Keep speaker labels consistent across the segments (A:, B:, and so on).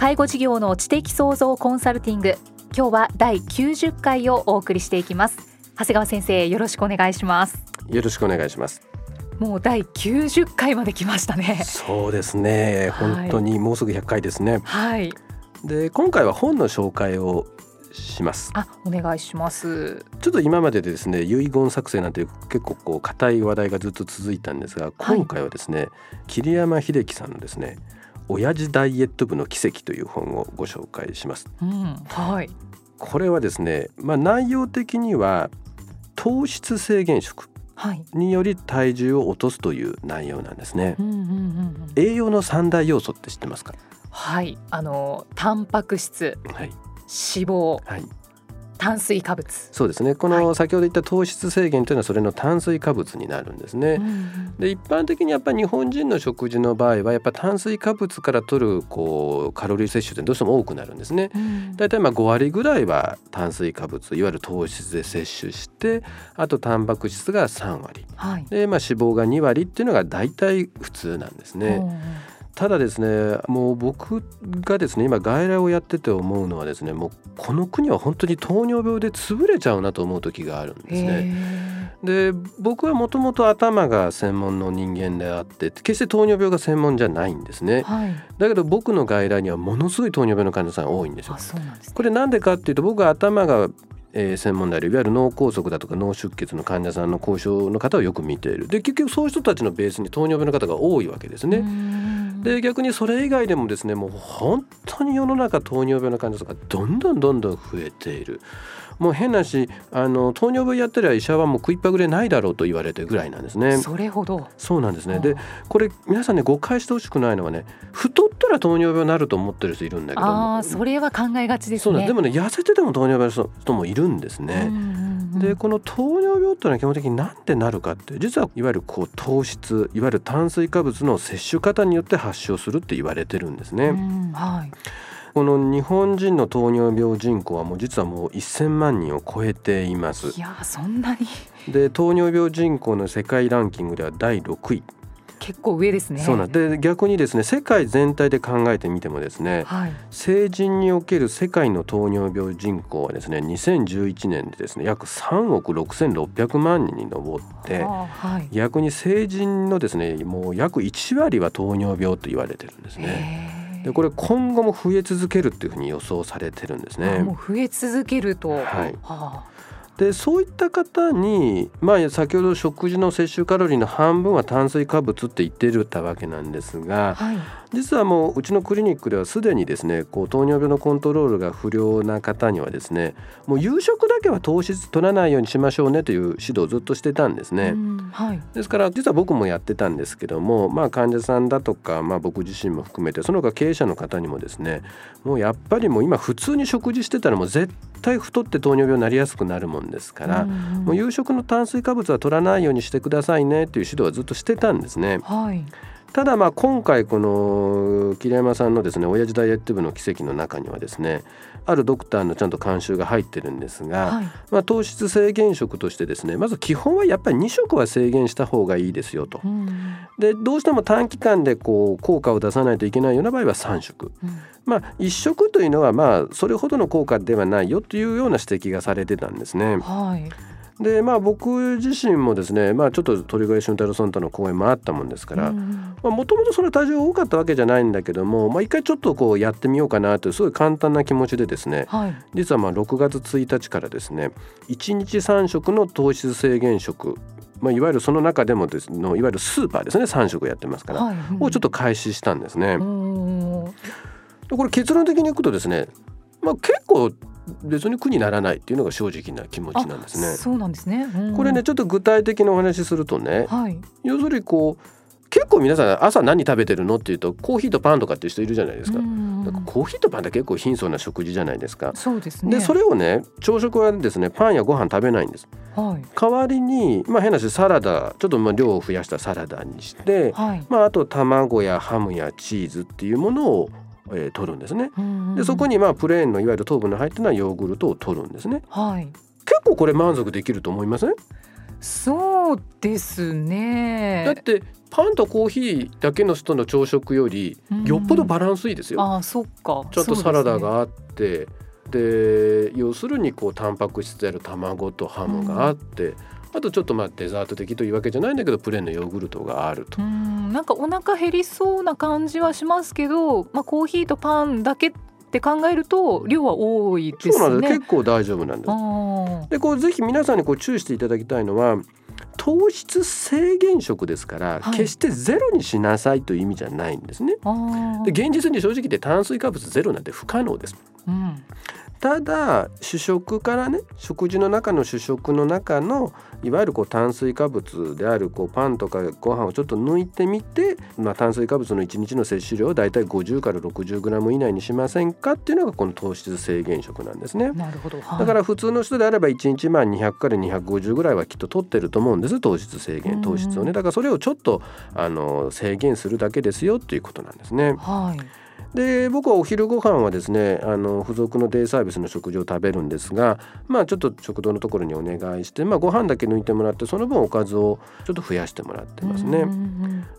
A: 介護事業の知的創造コンサルティング。今日は第90回をお送りしていきます。長谷川先生よろしくお願いします。
B: よろしくお願いします。
A: もう第90回まで来ましたね。
B: そうですね。本当にもうすぐ100回ですね。
A: はい。
B: で今回は本の紹介をします。
A: あお願いします。
B: ちょっと今まででですね遺言作成なんて結構こう硬い話題がずっと続いたんですが今回はですね、はい、桐山秀樹さんのですね親父ダイエット部の奇跡という本をご紹介します、
A: うん、はい。
B: これはですねまあ内容的には糖質制限食により体重を落とすという内容なんですね。栄養の三大要素って知ってますか？
A: はい、あのタンパク質、はい、脂肪、はい、炭水化物。
B: そうですね。この先ほど言った糖質制限というのはそれの炭水化物になるんですね。で一般的にやっぱり日本人の食事の場合はやっぱ炭水化物から取るこうカロリー摂取ってどうしても多くなるんですね。だいたいまあ5割ぐらいは炭水化物いわゆる糖質で摂取してあとタンパク質が3割、はい、でまあ脂肪が2割っていうのが大体普通なんですね。ただですねもう僕がですね今外来をやってて思うのはですねもうこの国は本当に糖尿病で潰れちゃうなと思う時があるんですね。で僕はもともと頭が専門の人間であって決して糖尿病が専門じゃないんですね、はい、だけど僕の外来にはものすごい糖尿病の患者さん多いんですよ。すね、これなんでかっていうと僕は頭がえー、専門であるいわゆる脳梗塞だとか脳出血の患者さんの後遺症の方をよく見ているで結局そういう人たちのベースに糖尿病の方が多いわけですね。で逆にそれ以外でもですねもう本当に世の中糖尿病の患者さんがどんどんどんどん増えている。もう変なしあの糖尿病やったら医者はもう食いっぱぐれないだろうと言われてるぐらいなんですね。
A: それほど
B: そうなんですね。でこれ皆さんね誤解してほしくないのはね太ったら糖尿病になると思ってる人いるんだけど
A: あそれは考えがちですね。
B: でもね痩せてても糖尿病の人もいるんですね。でこの糖尿病っていうのは基本的に何でなるかって実はいわゆるこう糖質いわゆる炭水化物の摂取方によって発症するって言われてるんですね。はい。この日本人の糖尿病人口はもう実はもう1000万人を超えています。
A: いやそんなに。
B: で糖尿病人口の世界ランキングでは第6位
A: 結構上ですね。
B: そうなん。で逆にですね世界全体で考えてみてもですね、はい、成人における世界の糖尿病人口はですね2011年でですね約3億6600万人に上って、はい、逆に成人のですねもう約1割は糖尿病と言われてるんですね。でこれ今後も増え続けるっていうふうに予想されてるんですね。
A: もう増え続けると、はい。
B: はあ、でそういった方に、まあ、先ほど食事の摂取カロリーの半分は炭水化物って言ってるたわけなんですが、はい、実はもううちのクリニックではすでにですねこう糖尿病のコントロールが不良な方にはですねもう夕食だけは糖質取らないようにしましょうねという指導をずっとしてたんですね。はい、ですから実は僕もやってたんですけども、まあ、患者さんだとか、まあ、僕自身も含めてその他経営者の方にもですねもうやっぱりもう今普通に食事してたらもう絶対太って糖尿病になりやすくなるもんですから、もう夕食の炭水化物は取らないようにしてくださいねという指導はずっとしてたんですね。はいただまあ今回この桐山さんのですね親父ダイエット部の奇跡の中にはですねあるドクターのちゃんと監修が入ってるんですが、はい、まあ、糖質制限食としてですねまず基本はやっぱり2食は制限した方がいいですよと。うん、でどうしても短期間でこう効果を出さないといけないような場合は3食。うん、まあ1食というのはまあそれほどの効果ではないよというような指摘がされてたんですね。はいでまあ僕自身もですねまあちょっと鳥越俊太郎さんとの講演もあったもんですからもともとその体重多かったわけじゃないんだけどもまあ一回ちょっとこうやってみようかなというすごい簡単な気持ちでですね、はい、実はまあ6月1日からですね1日3食の糖質制限食まあ、いわゆるその中でもですのいわゆるスーパーですね3食やってますから、はい。うん、をちょっと開始したんですね。これ結論的にいくとですね、まあ、結構別に苦にならないっていうのが正直な気持ちなんですね。
A: そうなんですね、
B: うん、これねちょっと具体的なお話しするとね、はい、要するにこう結構皆さん朝何食べてるのっていうとコーヒーとパンとかっていう人いるじゃないですか。かコーヒーとパンって結構貧相な食事じゃないですか。
A: そうですね。
B: でそれをね朝食はですねパンやご飯食べないんです。はい、代わりにまあ変なしサラダちょっとまあ量を増やしたサラダにして、はい、まああと卵やハムやチーズっていうものをえー、取るんですね。でそこにまあプレーンのいわゆる糖分の入ってないヨーグルトを取るんですね。はい、結構これ満足できると思いません？
A: そうですね。
B: だってパンとコーヒーだけの人の朝食よりよっぽどバランスいいですよ。
A: あそっか。
B: ちょっとサラダがあって、で、要するにこうタンパク質である卵とハムがあって、あとちょっとまあデザート的というわけじゃないんだけどプレーンのヨーグルトがあると。
A: んなんかお腹減りそうな感じはしますけど、まあ、コーヒーとパンだけって考えると量は多いですね。
B: そうなんです結構大丈夫なんです。でこうぜひ皆さんにこう注意していただきたいのは糖質制限食ですから、はい、決してゼロにしなさいという意味じゃないんですね。で現実に正直言って炭水化物ゼロなんて不可能です。うん、ただ主食からね食事の中の主食の中のいわゆるこう炭水化物であるこうパンとかご飯をちょっと抜いてみて、まあ、炭水化物の1日の摂取量をだいたい50から60グラム以内にしませんかっていうのがこの糖質制限食なんですね。
A: なるほど、
B: はい、だから普通の人であれば1日まあ200から250ぐらいはきっと取ってると思うんです糖質制限糖質をね。だからそれをちょっとあの制限するだけですよっていうことなんですね。はいで僕はお昼ご飯はですねあの付属のデイサービスの食事を食べるんですがまあちょっと食堂のところにお願いして、まあ、ご飯だけ抜いてもらってその分おかずをちょっと増やしてもらってますね。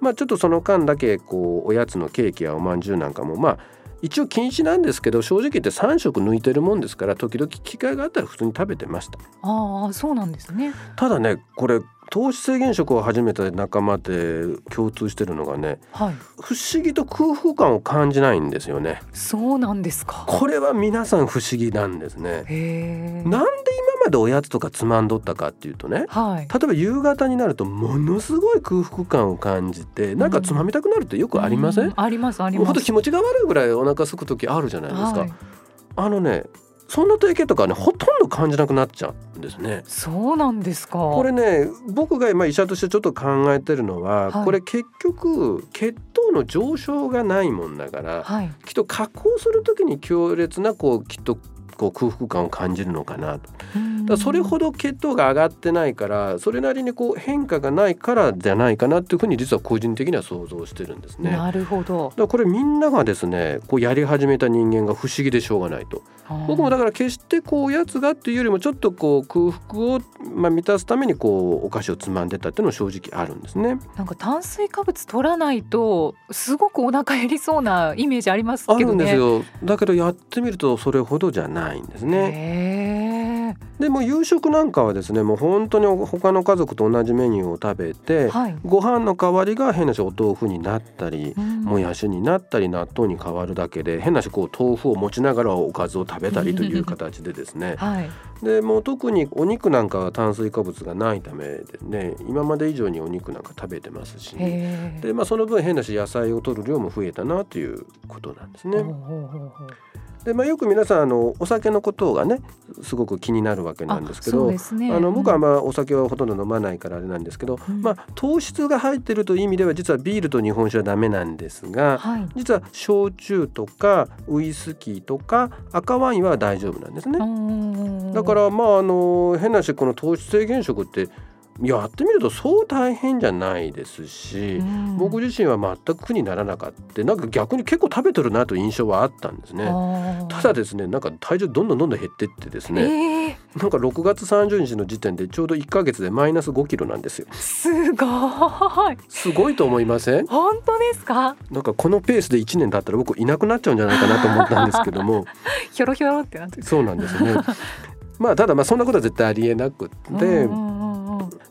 B: まあ、ちょっとその間だけこうおやつのケーキやおまんじゅうなんかもまあ一応禁止なんですけど正直言って3食抜いてるもんですから時々機会があったら普通に食べてました。
A: ああそうなんですね。
B: ただねこれ糖質制限食を始めた仲間で共通してるのがね、はい、不思議と空腹感を感じないんですよね。
A: そうなんですか。
B: これは皆さん不思議なんですね。なんで今までおやつとかつまんどったかっていうとね、はい、例えば夕方になるとものすごい空腹感を感じてなんかつまみたくなるってよくありません、うん、
A: ありますあります。
B: ほんと気持ちが悪いぐらいお腹空く時あるじゃないですか、はい、あのねそんな体型とかねほとんど感じなくなっちゃうんですね。
A: そうなんですか。
B: これね僕が今医者としてちょっと考えてるのは、はい、これ結局血糖の上昇がないもんだから、はい、きっと加工する時に強烈なこうきっとこう空腹感を感じるのかなと。だそれほど血糖が上がってないからそれなりにこう変化がないからじゃないかなっていうふうに実は個人的には想像してるんですね。
A: なるほど。
B: だこれみんながですねこうやり始めた人間が不思議でしょうがないと。僕もだから決してこうおやつがっていうよりもちょっとこう空腹をまあ満たすためにこうお菓子をつまんでたっていうのは正直あるんですね。
A: なんか炭水化物取らないとすごくお腹減りそうなイメージありますけどね。あ
B: るんですよ。だけどやってみるとそれほどじゃないんですね。でも夕食なんかはですねもう本当に他の家族と同じメニューを食べて、はい、ご飯の代わりが変なしお豆腐になったり、うん、もやしになったり納豆に変わるだけで変なしこう豆腐を持ちながらおかずを食べたりという形でですね、はい、でもう特にお肉なんかは炭水化物がないためでね今まで以上にお肉なんか食べてますし。で、まあ、その分変なし野菜を取る量も増えたなということなんですね。でまあ、よく皆さんあのお酒のことがねすごく気になるわけなんですけど、ね、あの僕はまあお酒はほとんど飲まないからあれなんですけど、うん、まあ、糖質が入ってるという意味では実はビールと日本酒はダメなんですが、はい、実は焼酎とかウイスキーとか赤ワインは大丈夫なんですね。だからまああの変なしこの糖質制限食ってやってみるとそう大変じゃないですし、うん、僕自身は全く苦にならなかった。なんか逆に結構食べてるなという印象はあったんですね。ただですねなんか体重どんどんどんどん減ってってですね、えー、なんか6月30日の時点でちょうど1か月でマイナス5キロなんですよ。
A: すごい。
B: すごいと思いません？
A: 本当ですか？
B: なんかこのペースで1年経ったら僕いなくなっちゃうんじゃないかなと思ったんですけども。
A: ひょろひょろってなって
B: そうなんですね。まあただまあそんなことは絶対ありえなくって、うんうん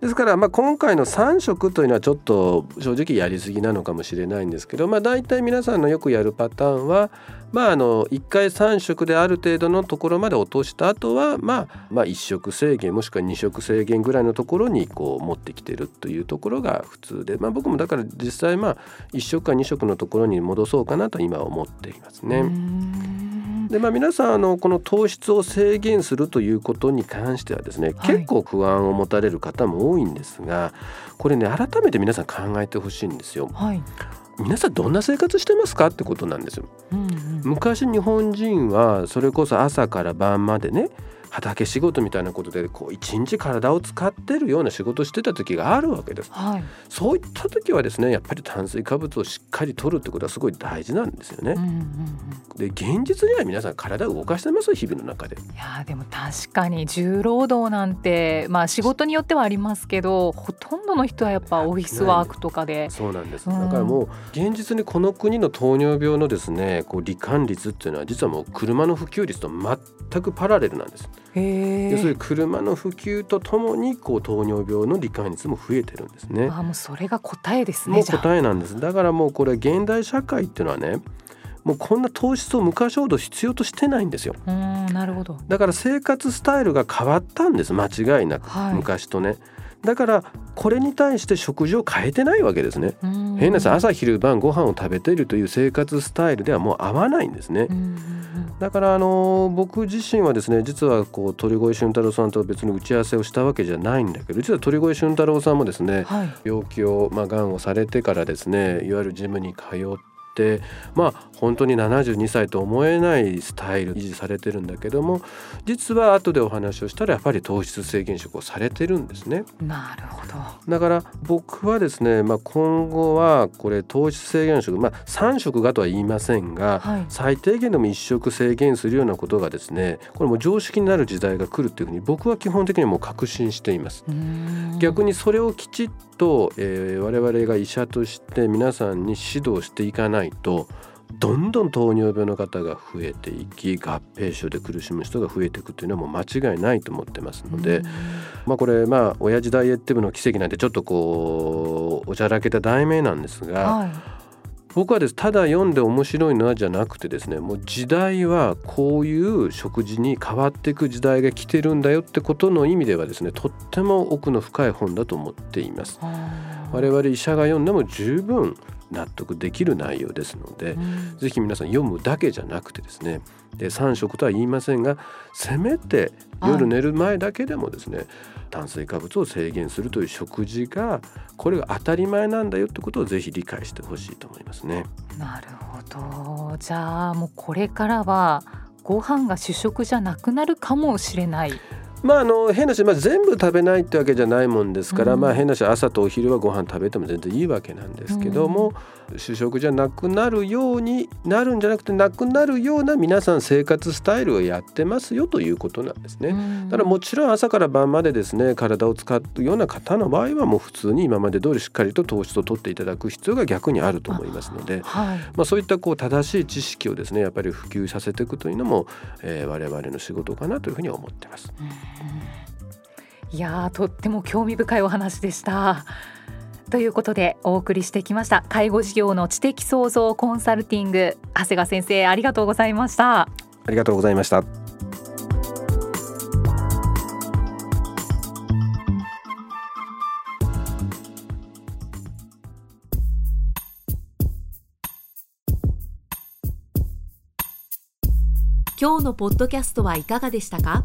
B: ですからまあ今回の3色というのはちょっと正直やりすぎなのかもしれないんですけどまあ大体皆さんのよくやるパターンはまああの1回3色である程度のところまで落とした後はまあまあ1色制限もしくは2色制限ぐらいのところにこう持ってきてるというところが普通でまあ僕もだから実際まあ1色か2色のところに戻そうかなと今思っていますね。でまあ、皆さんあのこの糖質を制限するということに関してはですね、はい、結構不安を持たれる方も多いんですがこれね改めて皆さん考えてほしいんですよ。はい。皆さんどんな生活してますかってことなんですよ、うんうん、昔日本人はそれこそ朝から晩までね畑仕事みたいなことでこう一日体を使ってるような仕事してた時があるわけです、はい、そういった時はですねやっぱり炭水化物をしっかりとるってことはすごい大事なんですよね、うんうんうん、で現実には皆さん体を動かしてます日々の中で。い
A: やでも確かに重労働なんてまあ仕事によってはありますけどほとんどの人はやっぱオフィスワークとかで。
B: そうなんです、うん、だからもう現実にこの国の糖尿病のですねこう罹患率っていうのは実はもう車の普及率と全くパラレルなんです要するに車の普及とともにこう糖尿病の罹患率も増えてるんですね。
A: あもうそれが答えですね。
B: もう答えなんです。だからもうこれ現代社会っていうのはねもうこんな糖質を昔ほど必要としてないんですよ。
A: なるほど
B: だから生活スタイルが変わったんです間違いなく、はい、昔とね。だからこれに対して食事を変えてないわけですね。変なさ朝昼晩ご飯を食べているという生活スタイルではもう合わないんですね。だからあの僕自身はですね実はこう鳥越俊太郎さんと別に打ち合わせをしたわけじゃないんだけど実は鳥越俊太郎さんもですね、はい、病気をまあ癌をされてからですねいわゆるジムに通ってってまあ本当に72歳と思えないスタイル維持されてるんだけども実は後でお話をしたらやっぱり糖質制限食をされてるんですね。
A: なるほど
B: だから僕はですね、まあ、今後はこれ糖質制限食、まあ、3食がとは言いませんが、はい、最低限でも1食制限するようなことがですねこれも常識になる時代が来るっていうふうに僕は基本的にはもう確信しています。逆にそれをきちっと、えー、我々が医者として皆さんに指導していかないとどんどん糖尿病の方が増えていき合併症で苦しむ人が増えていくというのはもう間違いないと思ってますので、まあこれまあ親父ダイエット部の奇跡なんてちょっとこうおちゃらけた題名なんですが、はい、僕はですただ読んで面白いのはじゃなくてですねもう時代はこういう食事に変わっていく時代が来てるんだよってことの意味ではですねとっても奥の深い本だと思っています。我々医者が読んでも十分納得できる内容ですので、うん、ぜひ皆さん読むだけじゃなくてですねで3食とは言いませんがせめて夜寝る前だけでもですね、はい、炭水化物を制限するという食事がこれが当たり前なんだよってことをぜひ理解してほしいと思いますね。
A: なるほどじゃあもうこれからはご飯が主食じゃなくなるかもしれない。
B: まああの変なし、まあ、全部食べないってわけじゃないもんですから、うん、まあ変なし朝とお昼はご飯食べても全然いいわけなんですけども、うん、主食じゃなくなるようになるんじゃなくてなくなるような皆さん生活スタイルをやってますよということなんですね。うん、だからもちろん朝から晩までですね体を使うような方の場合はもう普通に今まで通りしっかりと糖質を取っていただく必要が逆にあると思いますので、はい、まあ、そういったこう正しい知識をですねやっぱり普及させていくというのも、えー、我々の仕事かなというふうに思ってます。
A: いやとっても興味深いお話でした。ということでお送りしてきました。介護事業の知的創造コンサルティング長谷川先生ありがとうございました。あ
B: りがとうございました。
C: 今日のポッドキャストはいかがでしたか？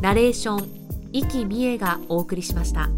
C: ナレーション、生きみえがお送りしました。